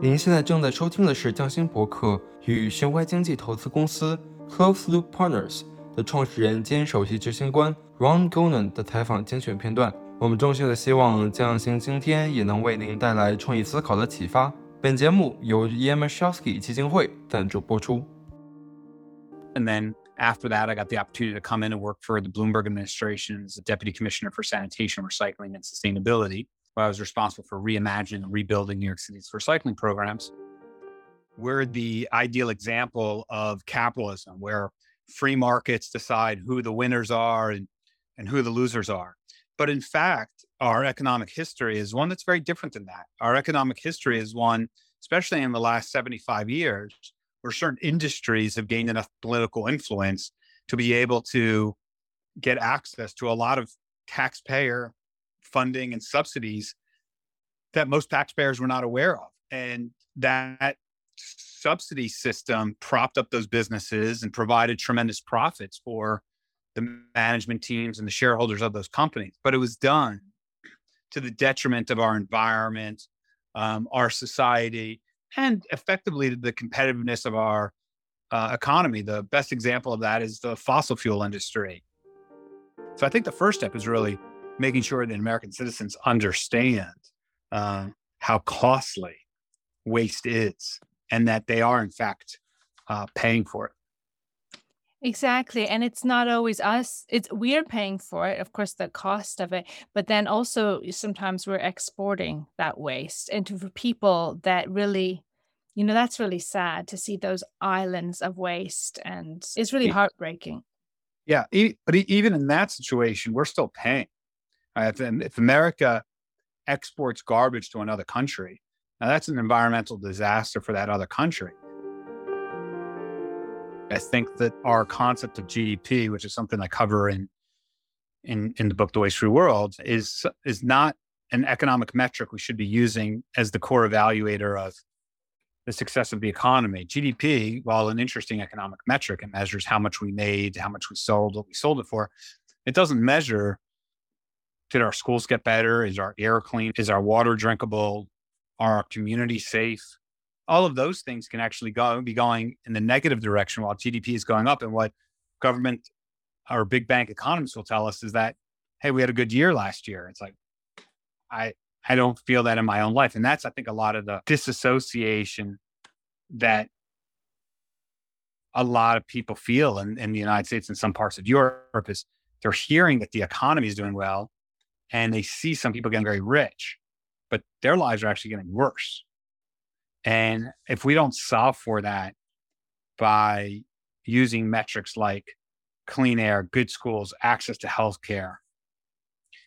您现在正在收听的是匠心播客与循环经济投资公司 Close Loop Partners 的创始人兼首席执行官 Ron Gonen 的采访精选片段。我们衷心的希望匠心今天也能为您带来创意思考的启发。本节目由 e m s h o w s k y 基金会赞助播出。And then after that, I got the opportunity to come in and work for the Bloomberg administration as the deputy commissioner for sanitation, recycling, and sustainability. I was responsible for reimagining and rebuilding New York City's recycling programs. We're the ideal example of capitalism where free markets decide who the winners are and, and who the losers are. But in fact, our economic history is one that's very different than that. Our economic history is one, especially in the last 75 years, where certain industries have gained enough political influence to be able to get access to a lot of taxpayer funding and subsidies that most taxpayers were not aware of. And that subsidy system propped up those businesses and provided tremendous profits for the management teams and the shareholders of those companies. But it was done to the detriment of our environment, um, our society, and effectively the competitiveness of our uh, economy. The best example of that is the fossil fuel industry. So I think the first step is really making sure that American citizens understand uh, how costly waste is and that they are, in fact, uh, paying for it. Exactly. And it's not always us. It's we're paying for it, of course, the cost of it, but then also sometimes we're exporting that waste into people that really, you know, that's really sad to see those islands of waste and it's really heartbreaking. Yeah. But even in that situation, we're still paying. If, if America exports garbage to another country, now that's an environmental disaster for that other country. I think that our concept of GDP, which is something I cover in in, in the book The Waste Free World, is is not an economic metric we should be using as the core evaluator of the success of the economy. GDP, while an interesting economic metric, it measures how much we made, how much we sold, what we sold it for. It doesn't measure did our schools get better? Is our air clean? Is our water drinkable? Are our communities safe? All of those things can actually go be going in the negative direction while GDP is going up. And what government or big bank economists will tell us is that, hey, we had a good year last year. It's like, I I don't feel that in my own life. And that's I think a lot of the disassociation that a lot of people feel in, in the United States and some parts of Europe is they're hearing that the economy is doing well and they see some people getting very rich, but their lives are actually getting worse. And if we don't solve for that by using metrics like clean air, good schools, access to healthcare,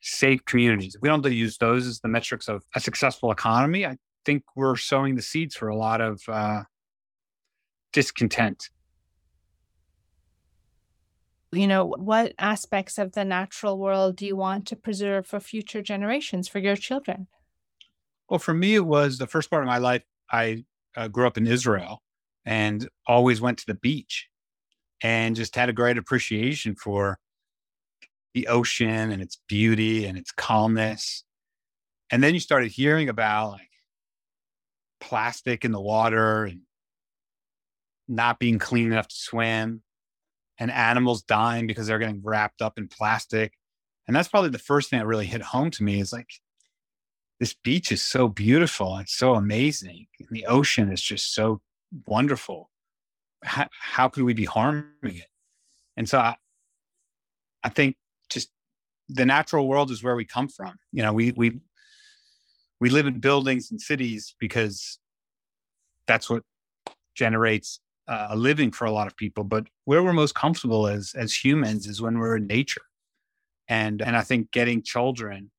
safe communities, if we don't use those as the metrics of a successful economy, I think we're sowing the seeds for a lot of uh, discontent you know, what aspects of the natural world do you want to preserve for future generations, for your children? Well, for me, it was the first part of my life. I uh, grew up in Israel and always went to the beach and just had a great appreciation for the ocean and its beauty and its calmness. And then you started hearing about like plastic in the water and not being clean enough to swim and animals dying because they're getting wrapped up in plastic. And that's probably the first thing that really hit home to me is like, this beach is so beautiful. and so amazing. And The ocean is just so wonderful. How, how could we be harming it? And so I, I think just the natural world is where we come from. You know, we, we, we live in buildings and cities because that's what generates uh, a living for a lot of people, but where we're most comfortable as as humans is when we're in nature. And and I think getting children,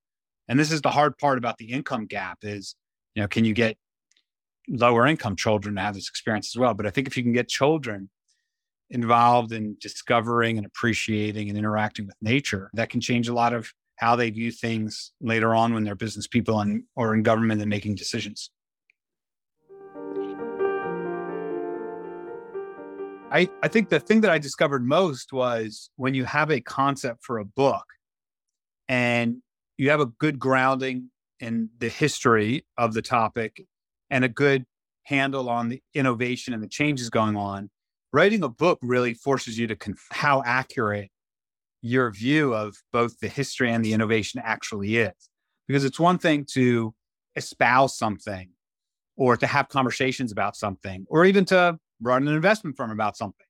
and this is the hard part about the income gap is, you know, can you get lower income children to have this experience as well? But I think if you can get children involved in discovering and appreciating and interacting with nature, that can change a lot of how they view things later on when they're business people and or in government and making decisions. I, I think the thing that I discovered most was when you have a concept for a book and you have a good grounding in the history of the topic and a good handle on the innovation and the changes going on, writing a book really forces you to conf- how accurate your view of both the history and the innovation actually is. Because it's one thing to espouse something or to have conversations about something or even to run an investment firm about something.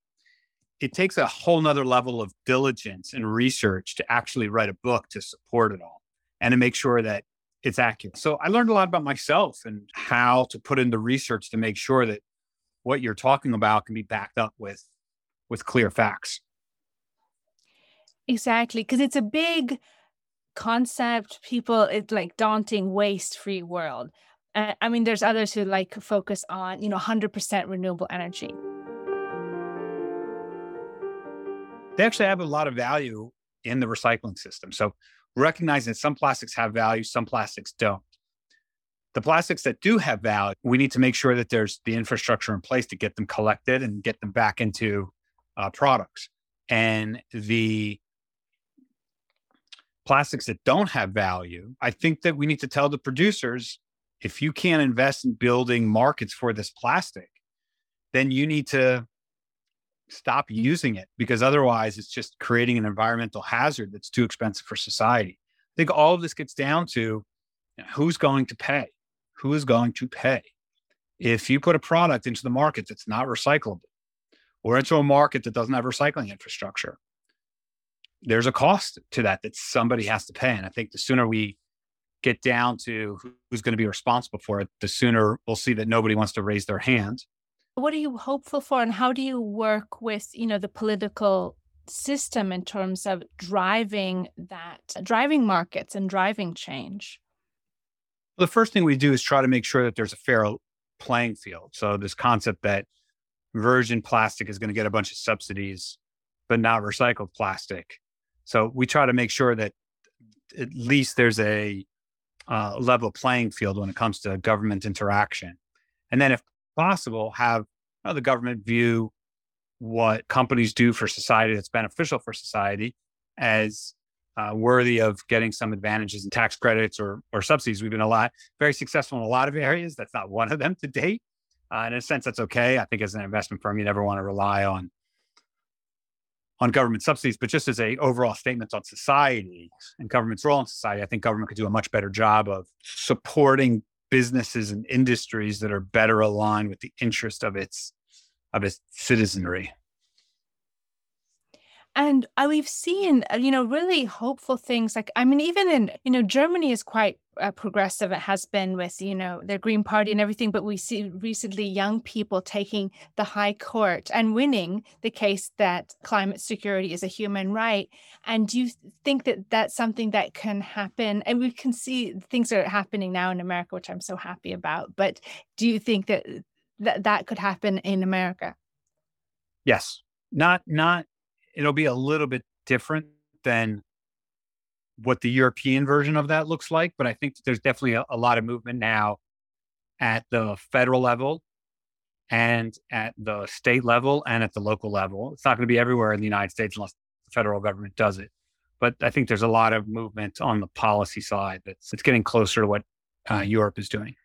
It takes a whole nother level of diligence and research to actually write a book to support it all and to make sure that it's accurate. So I learned a lot about myself and how to put in the research to make sure that what you're talking about can be backed up with with clear facts. Exactly, because it's a big concept. People, it's like daunting waste-free world. Uh, I mean, there's others who like focus on, you know, 100% renewable energy. They actually have a lot of value in the recycling system. So recognizing that some plastics have value, some plastics don't. The plastics that do have value, we need to make sure that there's the infrastructure in place to get them collected and get them back into uh, products. And the plastics that don't have value, I think that we need to tell the producers if you can't invest in building markets for this plastic, then you need to stop using it because otherwise it's just creating an environmental hazard that's too expensive for society. I think all of this gets down to you know, who's going to pay? Who is going to pay? If you put a product into the market that's not recyclable or into a market that doesn't have recycling infrastructure, there's a cost to that that somebody has to pay. And I think the sooner we get down to who's going to be responsible for it, the sooner we'll see that nobody wants to raise their hand. What are you hopeful for, and how do you work with you know the political system in terms of driving that, driving markets and driving change? Well, the first thing we do is try to make sure that there's a fair playing field. So this concept that virgin plastic is going to get a bunch of subsidies, but not recycled plastic. So we try to make sure that at least there's a uh, level playing field when it comes to government interaction. And then, if possible, have you know, the government view what companies do for society that's beneficial for society as uh, worthy of getting some advantages and tax credits or, or subsidies. We've been a lot very successful in a lot of areas. That's not one of them to date. Uh, in a sense, that's okay. I think as an investment firm, you never want to rely on on government subsidies, but just as a overall statement on society and government's role in society, I think government could do a much better job of supporting businesses and industries that are better aligned with the interest of its of its citizenry. And uh, we've seen, uh, you know, really hopeful things. Like, I mean, even in, you know, Germany is quite uh, progressive. It has been with, you know, their Green Party and everything. But we see recently young people taking the high court and winning the case that climate security is a human right. And do you think that that's something that can happen? And we can see things are happening now in America, which I'm so happy about. But do you think that that, that could happen in America? Yes. Not, not it'll be a little bit different than what the European version of that looks like. But I think there's definitely a, a lot of movement now at the federal level and at the state level and at the local level. It's not going to be everywhere in the United States unless the federal government does it. But I think there's a lot of movement on the policy side that's it's getting closer to what uh, Europe is doing.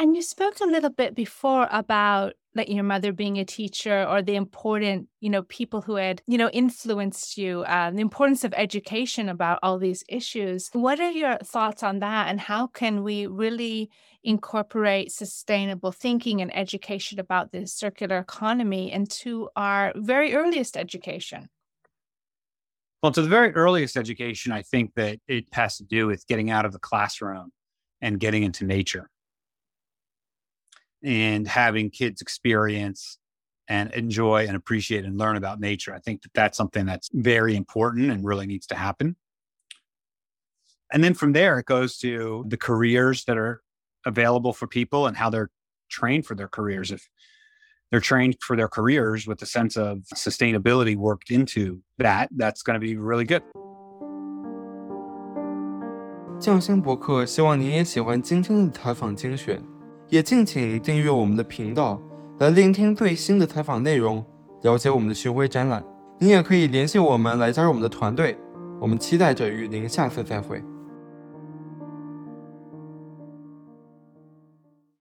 And you spoke a little bit before about like your mother being a teacher or the important, you know, people who had, you know, influenced you, uh, the importance of education about all these issues. What are your thoughts on that? And how can we really incorporate sustainable thinking and education about the circular economy into our very earliest education? Well, to the very earliest education, I think that it has to do with getting out of the classroom and getting into nature and having kids experience and enjoy and appreciate and learn about nature. I think that that's something that's very important and really needs to happen. And then from there, it goes to the careers that are available for people and how they're trained for their careers. If they're trained for their careers with a sense of sustainability worked into that, that's going to be really good. 匠心播客，希望您也喜欢今天的采访精选。也敬请订阅我们的频道，来聆听最新的采访内容，了解我们的巡回展览。您也可以联系我们来加入我们的团队。我们期待着与您下次再会。